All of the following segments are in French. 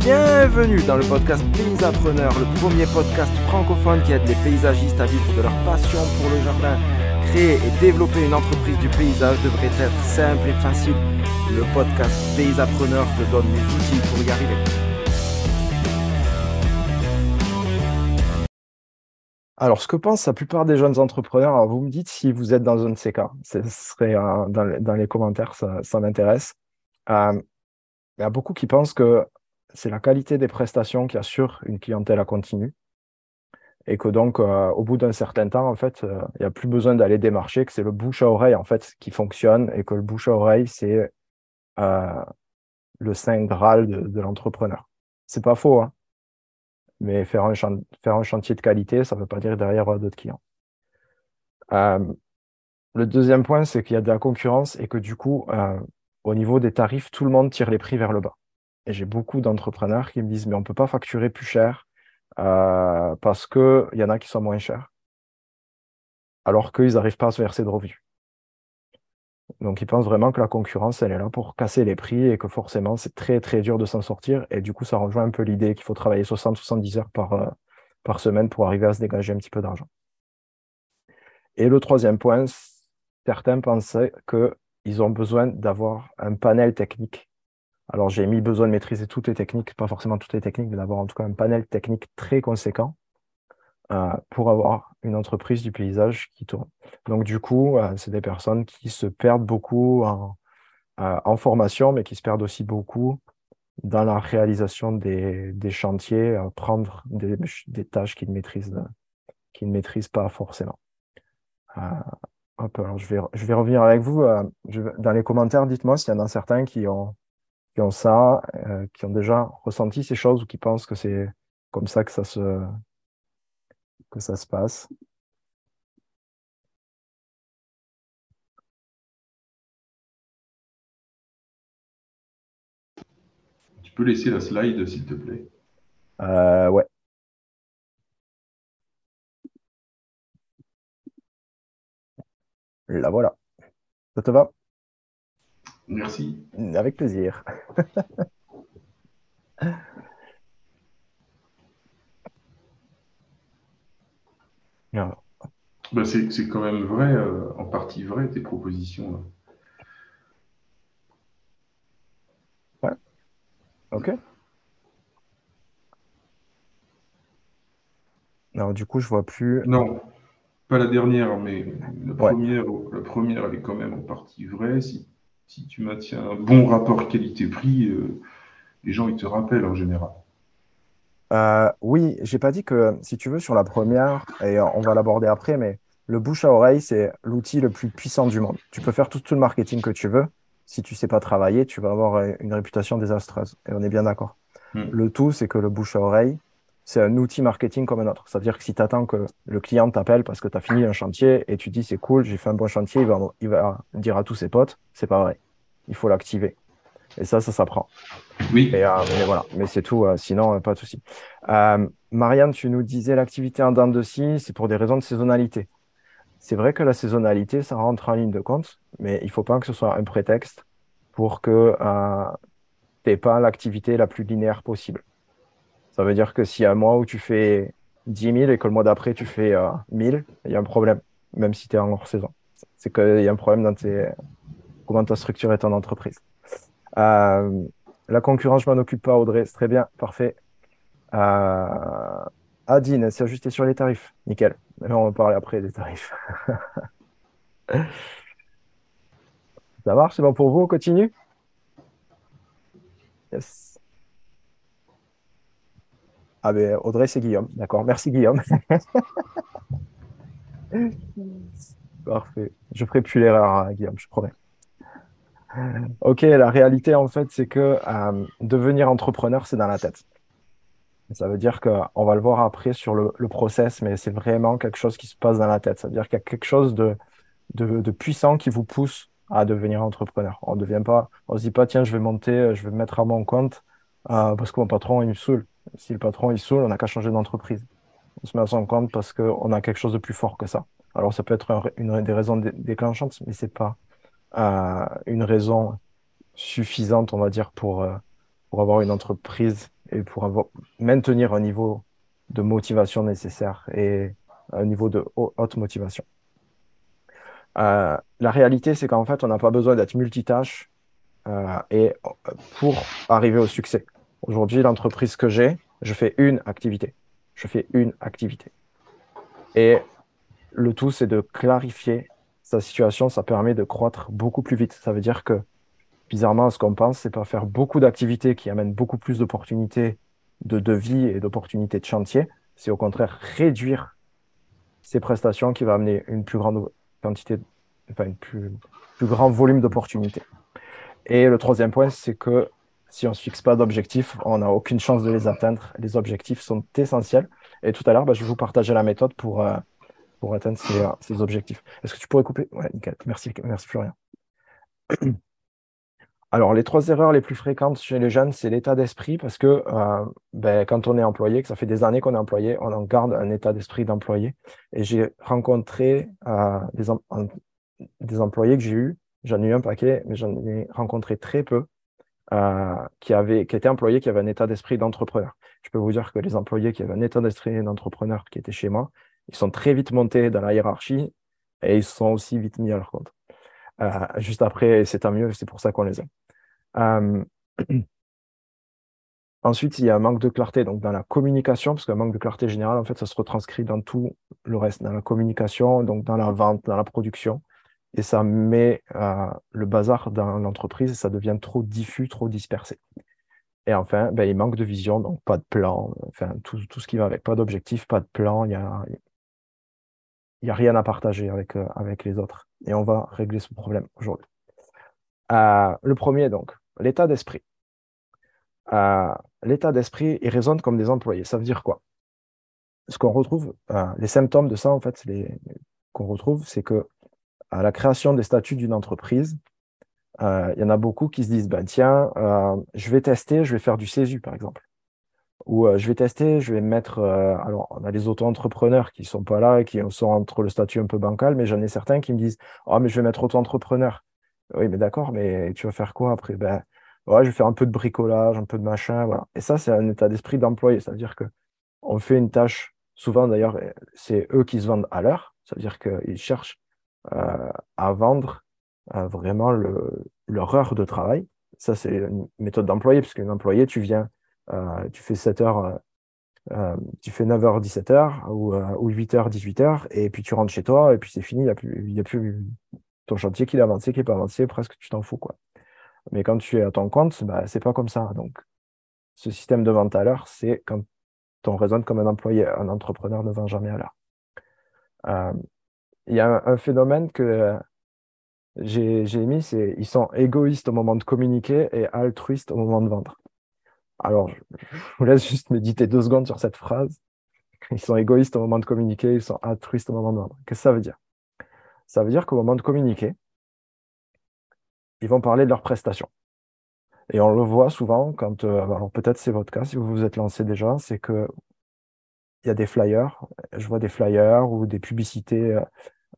Bienvenue dans le podcast Paysapreneur, le premier podcast francophone qui aide les paysagistes à vivre de leur passion pour le jardin. Créer et développer une entreprise du paysage devrait être simple et facile. Le podcast Paysapreneur te donne les outils pour y arriver. Alors, ce que pensent la plupart des jeunes entrepreneurs, alors vous me dites si vous êtes dans un de ces cas. Ce serait euh, dans, les, commentaires, ça, ça m'intéresse. Euh, il y a beaucoup qui pensent que c'est la qualité des prestations qui assure une clientèle à continu. Et que donc, euh, au bout d'un certain temps, en fait, euh, il n'y a plus besoin d'aller démarcher, que c'est le bouche à oreille, en fait, qui fonctionne et que le bouche à oreille, c'est euh, le saint de, de l'entrepreneur. C'est pas faux, hein. Mais faire un, faire un chantier de qualité, ça ne veut pas dire derrière d'autres clients. le deuxième point, c'est qu'il y a de la concurrence et que du coup, au niveau des tarifs, tout le monde tire les prix vers le bas. Et j'ai beaucoup d'entrepreneurs qui me disent, mais on ne peut pas facturer plus cher euh, parce qu'il y en a qui sont moins chers, alors qu'ils n'arrivent pas à se verser de revenus. Donc, ils pensent vraiment que la concurrence, elle est là pour casser les prix et que forcément, c'est très, très dur de s'en sortir. Et du coup, ça rejoint un peu l'idée qu'il faut travailler 60-70 heures par, euh, par semaine pour arriver à se dégager un petit peu d'argent. Et le troisième point, certains pensaient qu'ils ont besoin d'avoir un panel technique alors, j'ai mis besoin de maîtriser toutes les techniques, pas forcément toutes les techniques, mais d'avoir en tout cas un panel technique très conséquent euh, pour avoir une entreprise du paysage qui tourne. Donc, du coup, euh, c'est des personnes qui se perdent beaucoup en, euh, formation, mais qui se perdent aussi beaucoup dans la réalisation des, chantiers, prendre des, tâches qu'ils ne, maîtrisent, pas forcément. je vais revenir avec vous. dans les commentaires, dites-moi s'il y en a certains qui ont qui ont ça, euh, qui ont déjà ressenti ces choses ou qui pensent que c'est comme ça que ça se, que ça se passe. Tu peux laisser la slide, s'il te plaît. Euh, ouais. La voilà. Ça te va? Merci. Avec plaisir. Bah, c'est quand même vrai, euh, en partie vrai, tes propositions. Ouais. Ok. Non, du coup, je vois plus. Non, pas la dernière, mais la première, la première, elle est quand même en partie vraie. Si si tu maintiens un bon rapport qualité-prix, euh, les gens ils te rappellent en général. Euh, oui, j'ai pas dit que si tu veux sur la première, et on va l'aborder après, mais le bouche à oreille, c'est l'outil le plus puissant du monde. Tu peux faire tout, le marketing que tu veux. Si tu sais pas travailler, tu vas avoir une réputation désastreuse. Et on est bien d'accord. Hmm. Le tout, c'est que le bouche à oreille, c'est un outil marketing comme un autre. C'est-à-dire que si tu attends que le client t'appelle parce que tu as fini un chantier et tu dis c'est cool, j'ai fait un bon chantier, il va, il va dire à tous ses potes, c'est pas vrai il faut l'activer. Et ça, ça s'apprend. Oui. Et, euh, mais voilà, mais c'est tout. Euh, sinon, euh, pas de souci. Marianne, tu nous disais l'activité en dents de scie, c'est pour des raisons de saisonnalité. C'est vrai que la saisonnalité, ça rentre en ligne de compte, mais il ne faut pas que ce soit un prétexte pour que tu n'aies pas l'activité la plus linéaire possible. Ça veut dire que a un mois où tu fais 10 000 et que le mois d'après tu fais 1000, il y a un problème, même si tu es en hors saison. C'est qu'il y a un problème dans tes, comment tu as structuré ton entreprise. Euh, la concurrence, je m'en occupe pas, Audrey. C'est très bien, parfait. Euh, Adine, c'est ajusté sur les tarifs. Nickel. on va parler après des tarifs. Ça marche, c'est bon pour vous, on continue? Yes. Ah ben Audrey, c'est Guillaume. D'accord, merci Guillaume. Parfait. Je ferai plus l'erreur, hein, Guillaume, je promets. Ok, la réalité, en fait, c'est que euh, devenir entrepreneur, c'est dans la tête. Ça veut dire qu'on va le voir après sur le, process, mais c'est vraiment quelque chose qui se passe dans la tête. Ça veut dire qu'il y a quelque chose de, de, puissant qui vous pousse à devenir entrepreneur. On ne devient pas, on se dit pas, tiens, je vais monter, je vais me mettre à mon compte euh, parce que mon patron, il me saoule. Si le patron, il saoule, on n'a qu'à changer d'entreprise. On se met à son compte parce qu'on a quelque chose de plus fort que ça. Alors, ça peut être une des raisons déclenchantes, mais c'est pas une raison suffisante, on va dire, pour, euh, pour avoir une entreprise et pour maintenir un niveau de motivation nécessaire et un niveau de haute motivation. Euh, la réalité, c'est qu'en fait, on n'a pas besoin d'être multitâche euh, et pour arriver au succès. Aujourd'hui, l'entreprise que j'ai, je fais une activité. Je fais une activité. Et le tout, c'est de clarifier sa situation. Ça permet de croître beaucoup plus vite. Ça veut dire que, bizarrement, ce qu'on pense, c'est pas faire beaucoup d'activités qui amènent beaucoup plus d'opportunités de devis et d'opportunités de chantier. C'est au contraire réduire ces prestations qui va amener une plus grande quantité, enfin, un plus, plus grand volume d'opportunités. Et le troisième point, c'est que si on ne se fixe pas d'objectifs, on n'a aucune chance de les atteindre. Les objectifs sont essentiels. Et tout à l'heure, bah, je vais vous partager la méthode pour, euh, pour atteindre ces, euh, ces objectifs. Est-ce que tu pourrais couper? Ouais, nickel. Merci, Florian. Alors, les trois erreurs les plus fréquentes chez les jeunes, c'est l'état d'esprit, parce que euh, ben, quand on est employé, que ça fait des années qu'on est employé, on en garde un état d'esprit d'employé. Et j'ai rencontré des, des, employés que j'ai eus, j'en ai eu un paquet, mais j'en ai rencontré très peu, euh, qui, avaient, qui étaient employés, qui avaient un état d'esprit d'entrepreneur. Je peux vous dire que les employés qui avaient un état d'esprit d'entrepreneur qui étaient chez moi, ils sont très vite montés dans la hiérarchie et ils sont aussi vite mis à leur compte. juste après, c'est tant mieux, c'est pour ça qu'on les aime. Euh, ensuite, il y a un manque de clarté donc dans la communication, parce qu'un manque de clarté générale, en fait, ça se retranscrit dans tout le reste, dans la communication, donc dans la vente, dans la production. Et ça met euh, le bazar dans l'entreprise et ça devient trop diffus, trop dispersé. Et enfin, ben, il manque de vision, donc pas de plan, enfin, tout, tout ce qui va avec, pas d'objectif, pas de plan, il n'y a, a rien à partager avec, euh, avec les autres. Et on va régler ce problème aujourd'hui. le premier, donc, l'état d'esprit. Euh, l'état d'esprit, il résonne comme des employés. Ça veut dire quoi? Ce qu'on retrouve, euh, les symptômes de ça, en fait, qu'on retrouve, c'est que à la création des statuts d'une entreprise, euh, il y en a beaucoup qui se disent, ben, tiens, je vais tester, je vais faire du CESU, par exemple. Ou je vais tester, je vais mettre. alors, on a les auto-entrepreneurs qui ne sont pas là et qui sont entre le statut un peu bancal, mais j'en ai certains qui me disent, oh, mais je vais mettre auto-entrepreneur. Oui, mais d'accord, mais tu vas faire quoi après? Ben, je vais faire un peu de bricolage, un peu de machin, voilà. Et ça, c'est un état d'esprit d'employé. Ça veut dire que on fait une tâche, souvent d'ailleurs, c'est eux qui se vendent à l'heure. Ça veut dire qu'ils cherchent euh, à vendre euh, vraiment le, leur heure de travail. Ça, c'est une méthode d'employé, parce qu'un employé, tu viens, euh, tu fais 7 heures, tu fais 9h, 17h, ou, ou 8h, 18h, et puis tu rentres chez toi, et puis c'est fini, il n'y a, plus, a plus ton chantier qui est avancé, qui n'est pas avancé, presque tu t'en fous. Quoi. Mais quand tu es à ton compte, bah, c'est pas comme ça. Donc, ce système de vente à l'heure, c'est quand on raisonne comme un employé. Un entrepreneur ne vend jamais à l'heure. Euh, il y a un, phénomène que j'ai mis, c'est ils sont égoïstes au moment de communiquer et altruistes au moment de vendre. Alors, je, vous laisse juste méditer deux secondes sur cette phrase. Ils sont égoïstes au moment de communiquer, ils sont altruistes au moment de vendre. Qu'est-ce que ça veut dire? Ça veut dire qu'au moment de communiquer, ils vont parler de leurs prestations. Et on le voit souvent quand, euh, alors peut-être c'est votre cas si vous vous êtes lancé déjà, c'est que il y a des flyers, je vois des flyers ou des publicités,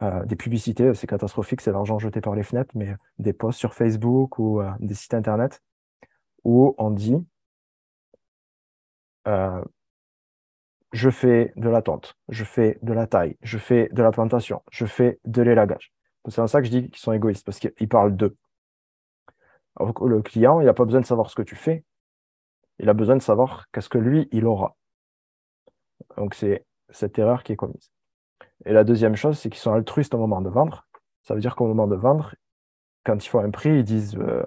euh, euh, des publicités, c'est catastrophique, c'est l'argent jeté par les fenêtres, mais des posts sur Facebook ou des sites internet où on dit je fais de la tente, je fais de la taille, je fais de la plantation, je fais de l'élagage. C'est en ça que je dis qu'ils sont égoïstes, parce qu'ils parlent d'eux le client, il n'a pas besoin de savoir ce que tu fais. Il a besoin de savoir qu'est-ce que lui, il aura. Donc, c'est cette erreur qui est commise. Et la deuxième chose, c'est qu'ils sont altruistes au moment de vendre. Ça veut dire qu'au moment de vendre, quand ils font un prix, ils disent euh,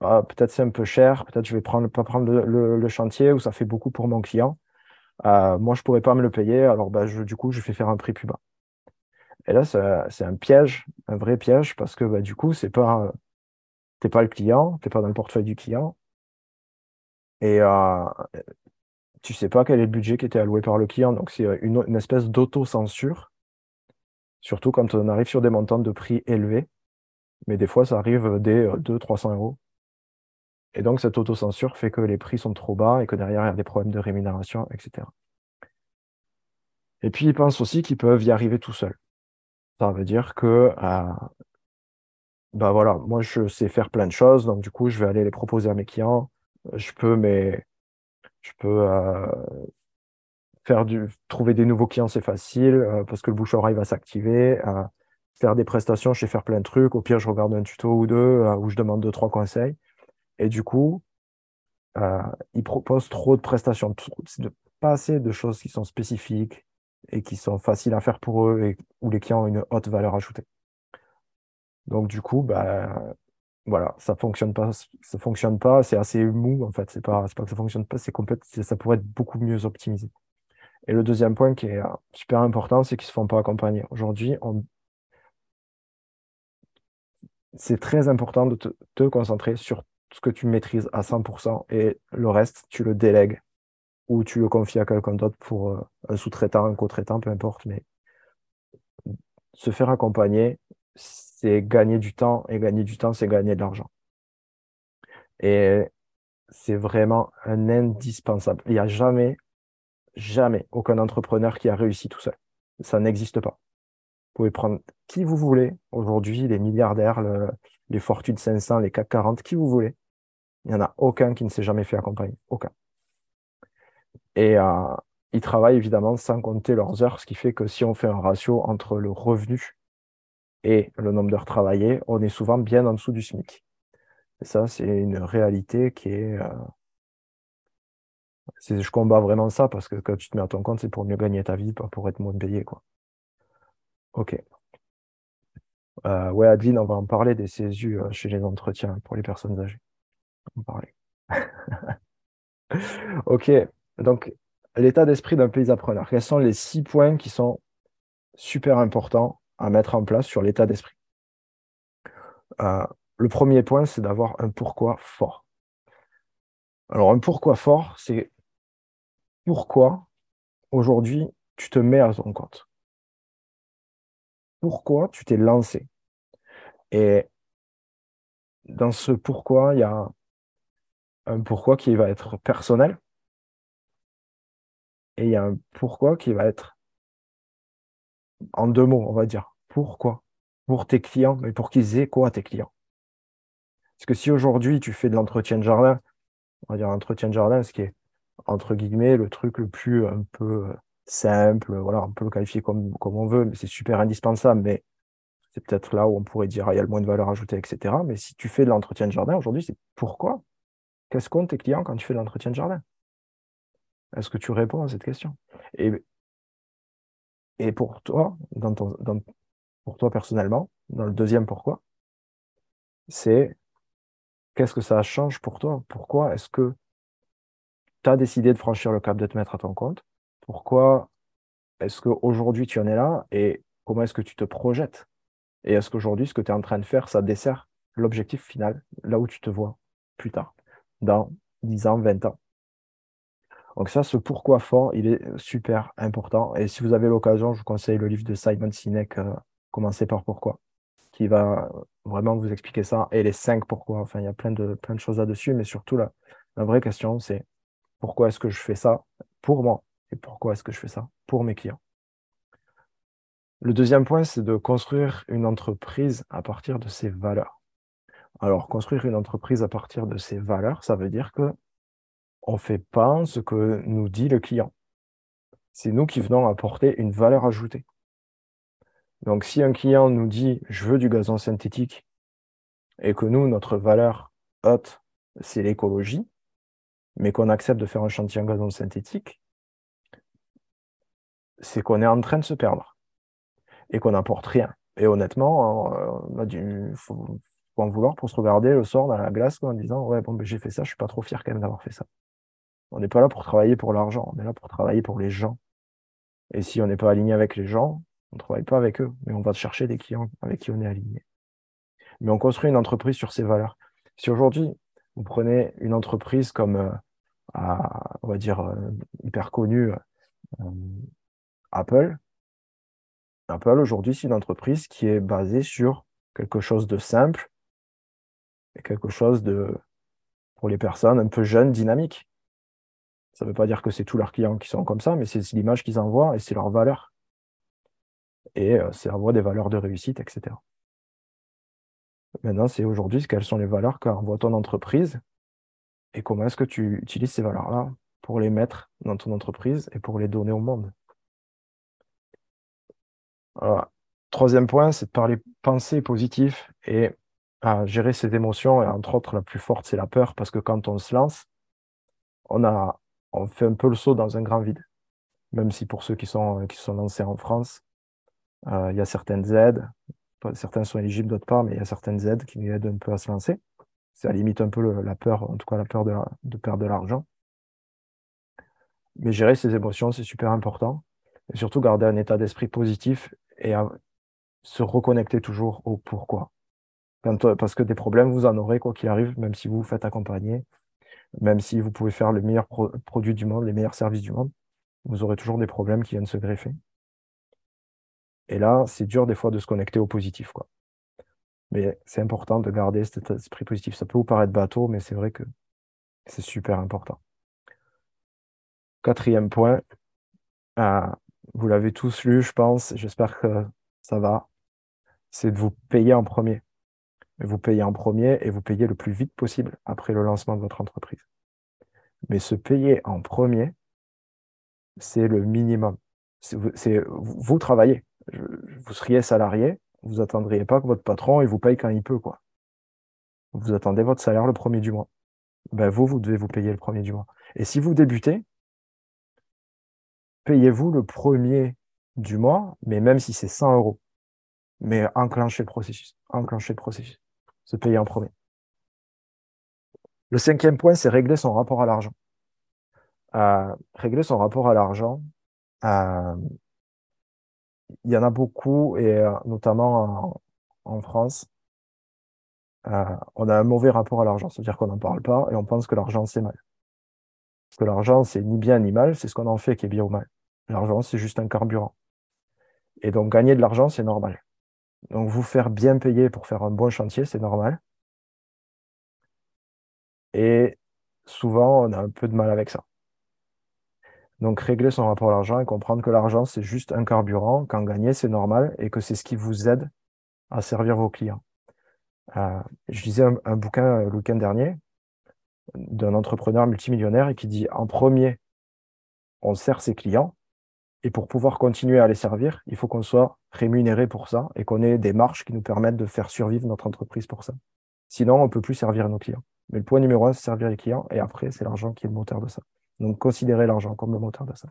ah, peut-être c'est un peu cher, peut-être je vais prendre, pas prendre le, chantier ou ça fait beaucoup pour mon client. Euh, moi, je ne pourrais pas me le payer, alors bah, du coup, je fais faire un prix plus bas. Et là, c'est un piège, un vrai piège, parce que bah, du coup, c'est pas pas le client, tu n'es pas dans le portefeuille du client. Et euh, tu sais pas quel est le budget qui était alloué par le client. Donc, c'est une, espèce d'auto-censure, surtout quand on arrive sur des montants de prix élevés. Mais des fois, ça arrive dès 200-300 euros. Et donc, cette auto-censure fait que les prix sont trop bas et que derrière, il y a des problèmes de rémunération, etc. Et puis, ils pensent aussi qu'ils peuvent y arriver tout seuls. Ça veut dire que euh, bah voilà, moi je sais faire plein de choses, donc du coup je vais aller les proposer à mes clients. Je peux, mais Tu peux trouver des nouveaux clients, c'est facile parce que le bouche-oreille va s'activer. faire des prestations, je sais faire plein de trucs. Au pire, je regarde un tuto ou deux où je demande deux, trois conseils. Et du coup, ils proposent trop de prestations, pas assez de choses qui sont spécifiques et qui sont faciles à faire pour eux et où les clients ont une haute valeur ajoutée. Donc du coup, bah, voilà, ça fonctionne pas, ça fonctionne pas, c'est assez mou en fait. C'est pas, pas que ça fonctionne pas, c'est ça pourrait être beaucoup mieux optimisé. Et le deuxième point qui est euh, super important, c'est qu'ils se font pas accompagner. Aujourd'hui, c'est très important de te, concentrer sur ce que tu maîtrises à 100% et le reste, tu le délègues ou tu le confies à quelqu'un d'autre pour euh, un sous-traitant, un co-traitant, peu importe, mais se faire accompagner, c'est gagner du temps, et gagner du temps, c'est gagner de l'argent. Et c'est vraiment un indispensable. Il n'y a jamais, jamais aucun entrepreneur qui a réussi tout seul. Ça n'existe pas. Vous pouvez prendre qui vous voulez aujourd'hui, les milliardaires, les fortunes 500, les CAC 40, qui vous voulez. Il n'y en a aucun qui ne s'est jamais fait accompagner. Aucun. Et euh, ils travaillent évidemment sans compter leurs heures, ce qui fait que si on fait un ratio entre le revenu et le nombre d'heures travaillées, on est souvent bien en dessous du SMIC. Et ça, c'est une réalité qui est, euh, Je combats vraiment ça parce que quand tu te mets à ton compte, c'est pour mieux gagner ta vie, pas pour être moins payé. Quoi. Ok. Euh, ouais, Adeline, on va en parler des CSU euh, chez les entretiens pour les personnes âgées. On va parler. ok. Donc, l'état d'esprit d'un pays appreneur. Quels sont les six points qui sont super importants à mettre en place sur l'état d'esprit? Euh, Le premier point, c'est d'avoir un pourquoi fort. Alors, un pourquoi fort, c'est pourquoi aujourd'hui tu te mets à ton compte? Pourquoi tu t'es lancé? Et dans ce pourquoi, il y a un pourquoi qui va être personnel, et il y a un pourquoi qui va être en deux mots, on va dire. Pourquoi? Pour tes clients, mais pour qu'ils aient quoi tes clients? Parce que si aujourd'hui tu fais de l'entretien de jardin, on va dire entretien de jardin, ce qui est entre guillemets le truc le plus un peu euh, simple, voilà, on peut le qualifier comme, comme on veut, mais c'est super indispensable, mais c'est peut-être là où on pourrait dire ah, il y a le moins de valeur ajoutée, etc. Mais si tu fais de l'entretien de jardin aujourd'hui, c'est pourquoi? Qu'est-ce qu'ont tes clients quand tu fais de l'entretien de jardin? Est-ce que tu réponds à cette question? Et, et pour toi, dans ton, pour toi personnellement, dans le deuxième pourquoi, c'est qu'est-ce que ça change pour toi? Pourquoi est-ce que tu as décidé de franchir le cap de te mettre à ton compte Pourquoi est-ce qu'aujourd'hui tu en es là et comment est-ce que tu te projettes? Et est-ce qu'aujourd'hui, ce que tu es en train de faire, ça dessert l'objectif final, là où tu te vois plus tard, dans 10 ans, 20 ans? Donc ça, ce pourquoi fort, il est super important. Et si vous avez l'occasion, je vous conseille le livre de Simon Sinek, euh, Commencez par pourquoi, qui va vraiment vous expliquer ça. Et les cinq pourquoi. Enfin, il y a plein de, plein de choses là-dessus, mais surtout, la, la vraie question, c'est pourquoi est-ce que je fais ça pour moi et pourquoi est-ce que je fais ça pour mes clients? Le deuxième point, c'est de construire une entreprise à partir de ses valeurs. Alors, construire une entreprise à partir de ses valeurs, ça veut dire que on ne fait pas ce que nous dit le client. C'est nous qui venons apporter une valeur ajoutée. Donc si un client nous dit je veux du gazon synthétique et que nous, notre valeur haute, c'est l'écologie, mais qu'on accepte de faire un chantier en gazon synthétique, c'est qu'on est en train de se perdre et qu'on n'apporte rien. Et honnêtement, on a du, faut, en vouloir pour se regarder le soir dans la glace en disant ouais bon ben, j'ai fait ça, je suis pas trop fier quand même d'avoir fait ça. On n'est pas là pour travailler pour l'argent, on est là pour travailler pour les gens. Et si on n'est pas aligné avec les gens, on ne travaille pas avec eux, mais on va chercher des clients avec qui on est aligné. Mais on construit une entreprise sur ses valeurs. Si aujourd'hui, vous prenez une entreprise comme, on va dire, euh, hyper connue, euh, Apple, Apple aujourd'hui, c'est une entreprise qui est basée sur quelque chose de simple et quelque chose de, pour les personnes un peu jeunes, dynamiques. Ça ne veut pas dire que c'est tous leurs clients qui sont comme ça, mais c'est l'image qu'ils envoient et c'est leur valeur. Et euh, c'est avoir des valeurs de réussite, etc. Maintenant, c'est aujourd'hui quelles sont les valeurs qu'envoie ton entreprise et comment est-ce que tu utilises ces valeurs-là pour les mettre dans ton entreprise et pour les donner au monde? Troisième point, c'est de parler pensée positif et à gérer ses émotions. Et entre autres, la plus forte, c'est la peur, parce que quand on se lance, on, a, on fait un peu le saut dans un grand vide. Même si pour ceux qui sont, qui sont lancés en France, euh, il y a certaines aides, certains sont éligibles, d'autres pas, mais il y a certaines aides qui nous aident un peu à se lancer. Ça limite un peu la peur, en tout cas la peur de, perdre de l'argent. Mais gérer ses émotions, c'est super important. Et surtout garder un état d'esprit positif et se reconnecter toujours au pourquoi. Euh, parce que des problèmes, vous en aurez quoi qu'il arrive, même si vous vous faites accompagner, même si vous pouvez faire le meilleur produit du monde, les meilleurs services du monde, vous aurez toujours des problèmes qui viennent se greffer. Et là, c'est dur des fois de se connecter au positif. Quoi. Mais c'est important de garder cet esprit positif. Ça peut vous paraître bateau, mais c'est vrai que c'est super important. Quatrième point, euh, vous l'avez tous lu, je pense, j'espère que ça va, c'est de vous payer en premier vous payez en premier et vous payez le plus vite possible après le lancement de votre entreprise. Mais se payer en premier, c'est le minimum. Vous, travaillez. Vous seriez salarié, vous attendriez pas que votre patron il vous paye quand il peut quoi. Vous attendez votre salaire le premier du mois. Ben vous, vous devez vous payer le premier du mois. Et si vous débutez, payez-vous le premier du mois, mais même si c'est 100 euros. Mais enclenchez le processus. Enclenchez le processus se payer en premier. Le cinquième point, c'est régler son rapport à l'argent. Euh, régler son rapport à l'argent, euh, il y en a beaucoup, et euh, notamment en, France, on a un mauvais rapport à l'argent, c'est-à-dire qu'on n'en parle pas et on pense que l'argent, c'est mal. Parce que l'argent, c'est ni bien ni mal, c'est ce qu'on en fait qui est bien ou mal. L'argent, c'est juste un carburant. Et donc, gagner de l'argent, c'est normal. Donc, vous faire bien payer pour faire un bon chantier, c'est normal. Et souvent, on a un peu de mal avec ça. Donc, régler son rapport à l'argent et comprendre que l'argent, c'est juste un carburant, qu'en gagner, c'est normal et que c'est ce qui vous aide à servir vos clients. Euh, je lisais un, bouquin euh, le week-end dernier d'un entrepreneur multimillionnaire et qui dit en premier, on sert ses clients et pour pouvoir continuer à les servir, il faut qu'on soit rémunéré pour ça et qu'on ait des marges qui nous permettent de faire survivre notre entreprise pour ça. Sinon, on ne peut plus servir nos clients. Mais le point numéro un, c'est servir les clients et après, c'est l'argent qui est le moteur de ça. Donc, considérez l'argent comme le moteur de ça.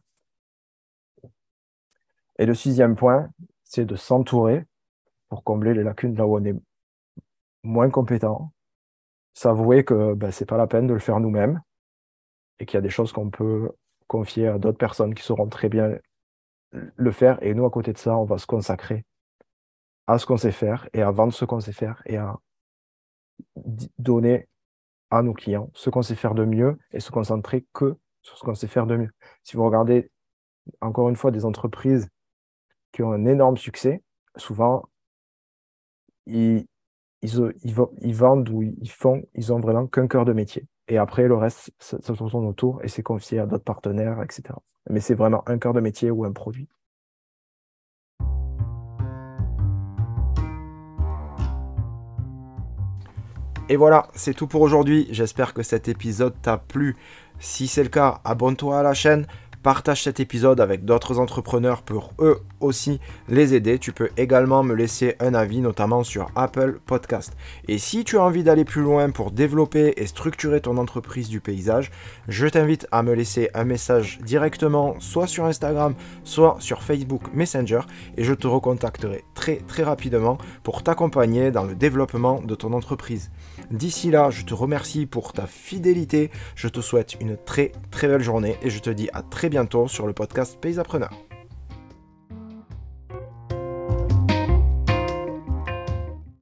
Et le sixième point, c'est de s'entourer pour combler les lacunes là où on est moins compétent. S'avouer que ben, ce n'est pas la peine de le faire nous-mêmes et qu'il y a des choses qu'on peut confier à d'autres personnes qui sauront très bien le faire. Et nous, à côté de ça, on va se consacrer à ce qu'on sait faire et à vendre ce qu'on sait faire et à donner à nos clients ce qu'on sait faire de mieux et se concentrer que sur ce qu'on sait faire de mieux. Si vous regardez, encore une fois, des entreprises qui ont un énorme succès, souvent, ils, ils, ils, vendent ou ils font, ils ont vraiment qu'un cœur de métier. Et après, le reste, ça, ça tourne autour et c'est confié à d'autres partenaires, etc. Mais c'est vraiment un cœur de métier ou un produit. Et voilà, c'est tout pour aujourd'hui. J'espère que cet épisode t'a plu. Si c'est le cas, abonne-toi à la chaîne Partage cet épisode avec d'autres entrepreneurs pour eux aussi les aider. Tu peux également me laisser un avis, notamment sur Apple Podcast. Et si tu as envie d'aller plus loin pour développer et structurer ton entreprise du paysage, je t'invite à me laisser un message directement, soit sur Instagram, soit sur Facebook Messenger, et je te recontacterai très très rapidement pour t'accompagner dans le développement de ton entreprise. D'ici là, je te remercie pour ta fidélité, je te souhaite une très très belle journée et je te dis à très bientôt sur le podcast Pays Appreneur.